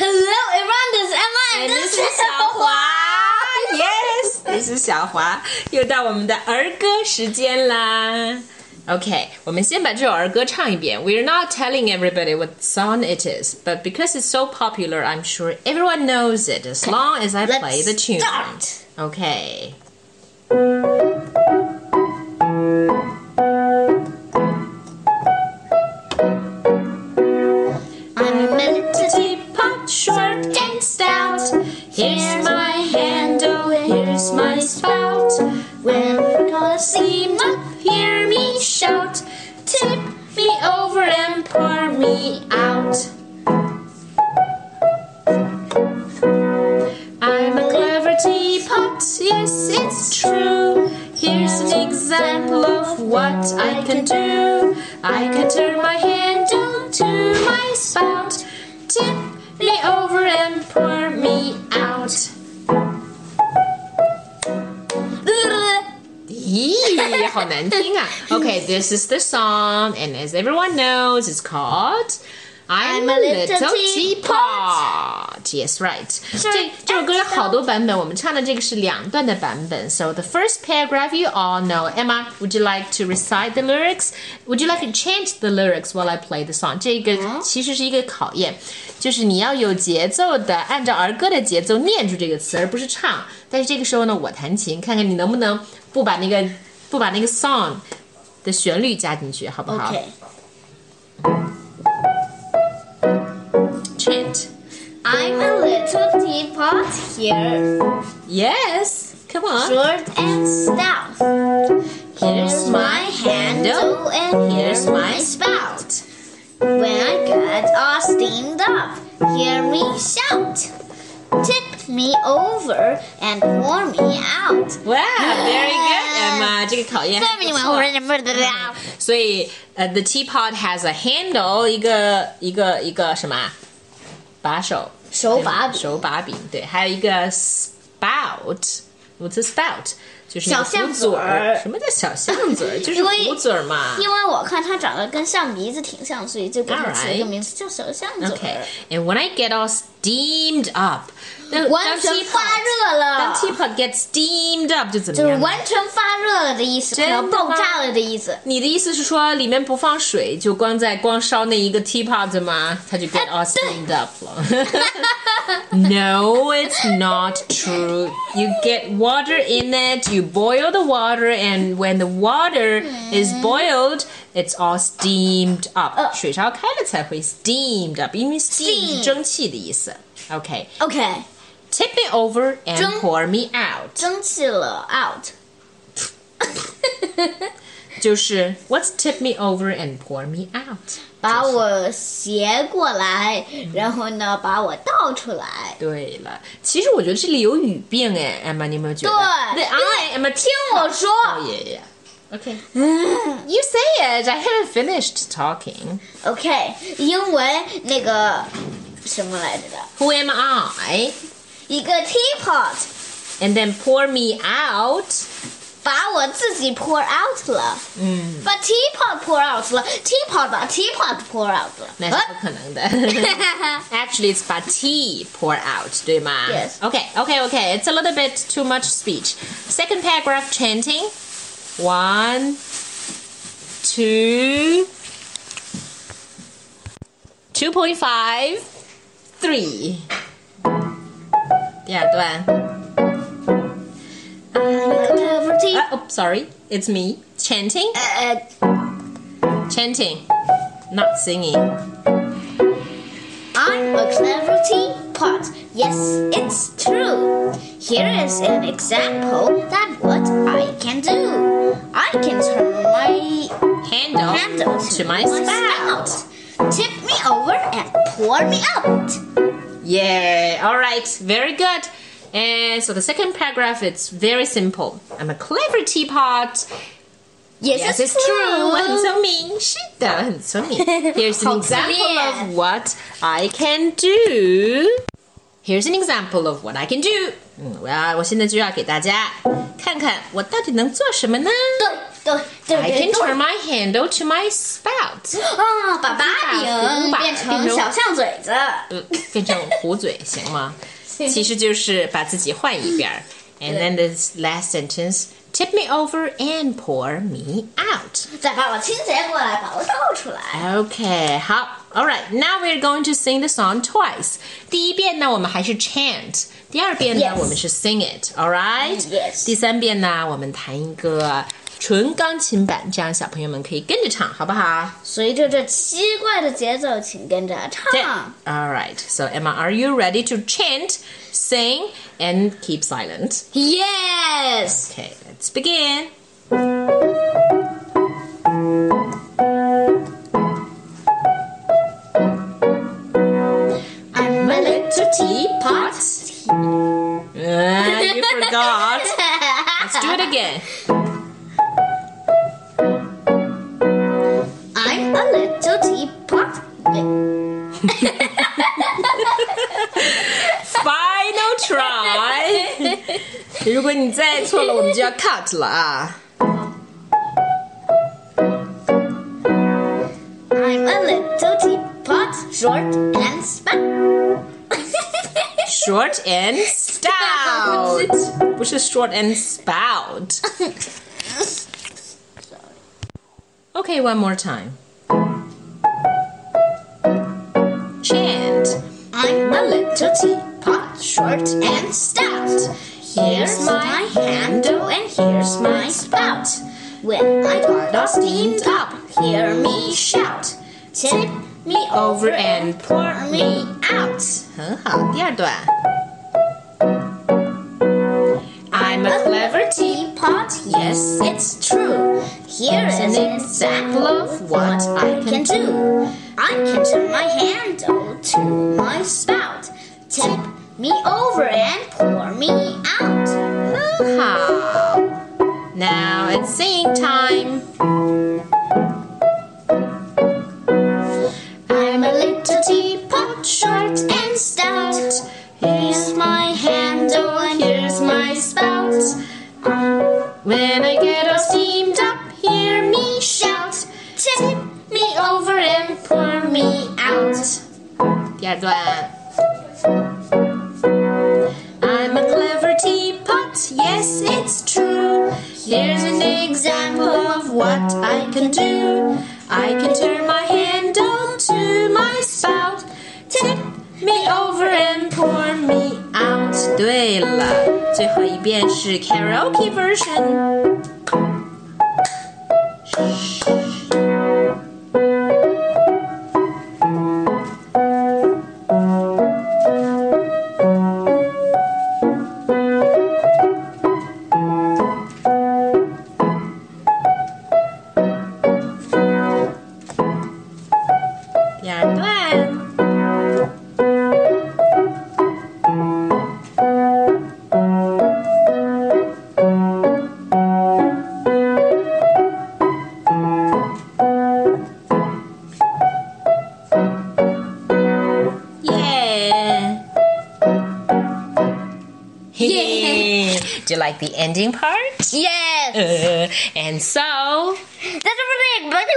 Hello, everyone. This is Emma, and this is 小华。Yes, this is 小华。又到我们的儿歌时间啦。Okay, 我们先把这首儿歌唱一遍。We're not telling everybody what song it is, but because it's so popular, I'm sure everyone knows it as long as I Let's play the tune. start. Okay. Here's my handle, oh, here's my spout. When you're gonna see Steam up, hear me shout. Tip me over and pour me out. I'm a clever teapot, yes, it's true. Here's an example of what I can do. I can turn my handle to my spout. 好难听啊. Okay, this is the song, and as everyone knows, it's called I'm, a little, teapot. Yes, right. 这这首歌有好多版本，我们唱的这个是两段的版本。So the first paragraph you all know. Emma, would you like to recite the lyrics? Would you like to chant the lyrics while I play the song? 这个其实是一个考验，就是你要有节奏的，按照儿歌的节奏念出这个词，而不是唱。但是这个时候呢，我弹琴，看看你能不能不把那个 不把那个 song 的旋律加进去，好不好 Okay. Chant. I'm a little teapot here, Yes. Come on. short and stout. Here's my handle and here's my spout. When I get all steamed up, hear me shout. Tip me over and pour me out. Wow, very good, Emma. 这个考验还不错。所以，呃、t h e teapot has a handle，一个一个一个什么啊把手，手把柄手把柄，对，还有一个 spout。What's a spout？ 就是小象嘴嘴儿什么叫小象嘴儿？就是因为壶嘴儿嘛。因为我看它长得跟象鼻子挺像，所以就给它起了一个名字叫小象嘴儿。Okay, and when I get all steamed up，那完当全发热当了，teapot get steamed up 就怎么样就是？完全发热了的意思，快要爆炸了的意思。你的意思是说里面不放水，就光在光烧那一个 teapot 吗？它就 get all steamed up 了。no, it's not true. You get water in it, you boil the water, and when the water is boiled, it's all steamed up. 水烧开了才会 steamed up，因为 steam 是 Steam 蒸汽的意思。Okay, OK， tip me over and 蒸 pour me out. 蒸汽了 out。 就是 What's tip me over and pour me out？把我斜过来，然后呢，把我倒出来。对了，其实我觉得这里有语病哎，Emma，你有没有觉得？对 I am a 听我说， Oh yeah, yeah. Okay. You say it. I haven't finished talking. OK，因为那个什么来着的， Who am I? 一个 teapot And then pour me out. 把我自己 pour out 了，嗯，把 teapot pour out 了，teapot 把 teapot pour out 了。那是不可能的。Actually, it's 把 tea pour out, 对吗 Yes. Okay, okay, okay. It's a little bit too much speech. Second paragraph chanting. One, two, two point five, three. 第二段。 Oh, sorry, it's me chanting, 呃 uh, uh. chanting, not singing. I'm a clever teapot. Yes, it's true. Here is an example that what I can do. I can turn my Handle, handle to my spout. Tip me over and pour me out. Yeah, all right, very good. And so the second paragraph, it's very simple. I'm a clever teapot. Yes, Yes, it's it's true. true. 很聪明，是的，很聪明。Here's an 好自恋。 example of what I can do. Here's an example of what I can do。嗯，我要我现在就要给大家看看我到底能做什么呢？对对对 I 对 can 对 turn my handle to my spout，啊，把把柄变成小象嘴子。呃，变成壶嘴行吗？ 其实就是把自己换一边儿。And then this last sentence, tip me over and pour me out. 再把我清洁过来，把我倒出来。 Okay, 好，All right. Now we're going to sing the song twice. 第一遍呢，我们还是 chant；第二遍呢 Yes. 我们是 sing it. All right. Yes. 第三遍呢，我们弹一个 纯钢琴版，这样小朋友们可以跟着唱，好不好？随着这奇怪的节奏，请跟着唱。 All right. So Emma, are you ready to chant, sing, and keep silent? Yes. Okay, let's begin. I'm a little teapot. Uh, you forgot. Let's do it again. 如果你再错了，我们就要 cut 了啊。 I'm a little teapot, short and stout. Short and stout，不是 short and spout。Okay, one more time. Chant. I'm a little teapot, short and stout. Here's my handle and here's my spout. When I got all steamed up, hear me shout. Tip me over and pour me out. 很好，第二段。I'm a clever teapot, yes, it's true. Here's an example of what I can do. I can turn my handle to my spout, tip me over and pour me out. Hoo-ha! Now it's singing time. I'm a little teapot, short and stout. Here's my handle oh, and here's my spout. When I get all steamed up, hear me shout. Tip me over and pour me out. example of what I can do. I can turn my handle to my spout, tip me over and pour me out. 对了，最后一遍是 karaoke version。 You like the ending part? Yes. Uh, and so. That's a really good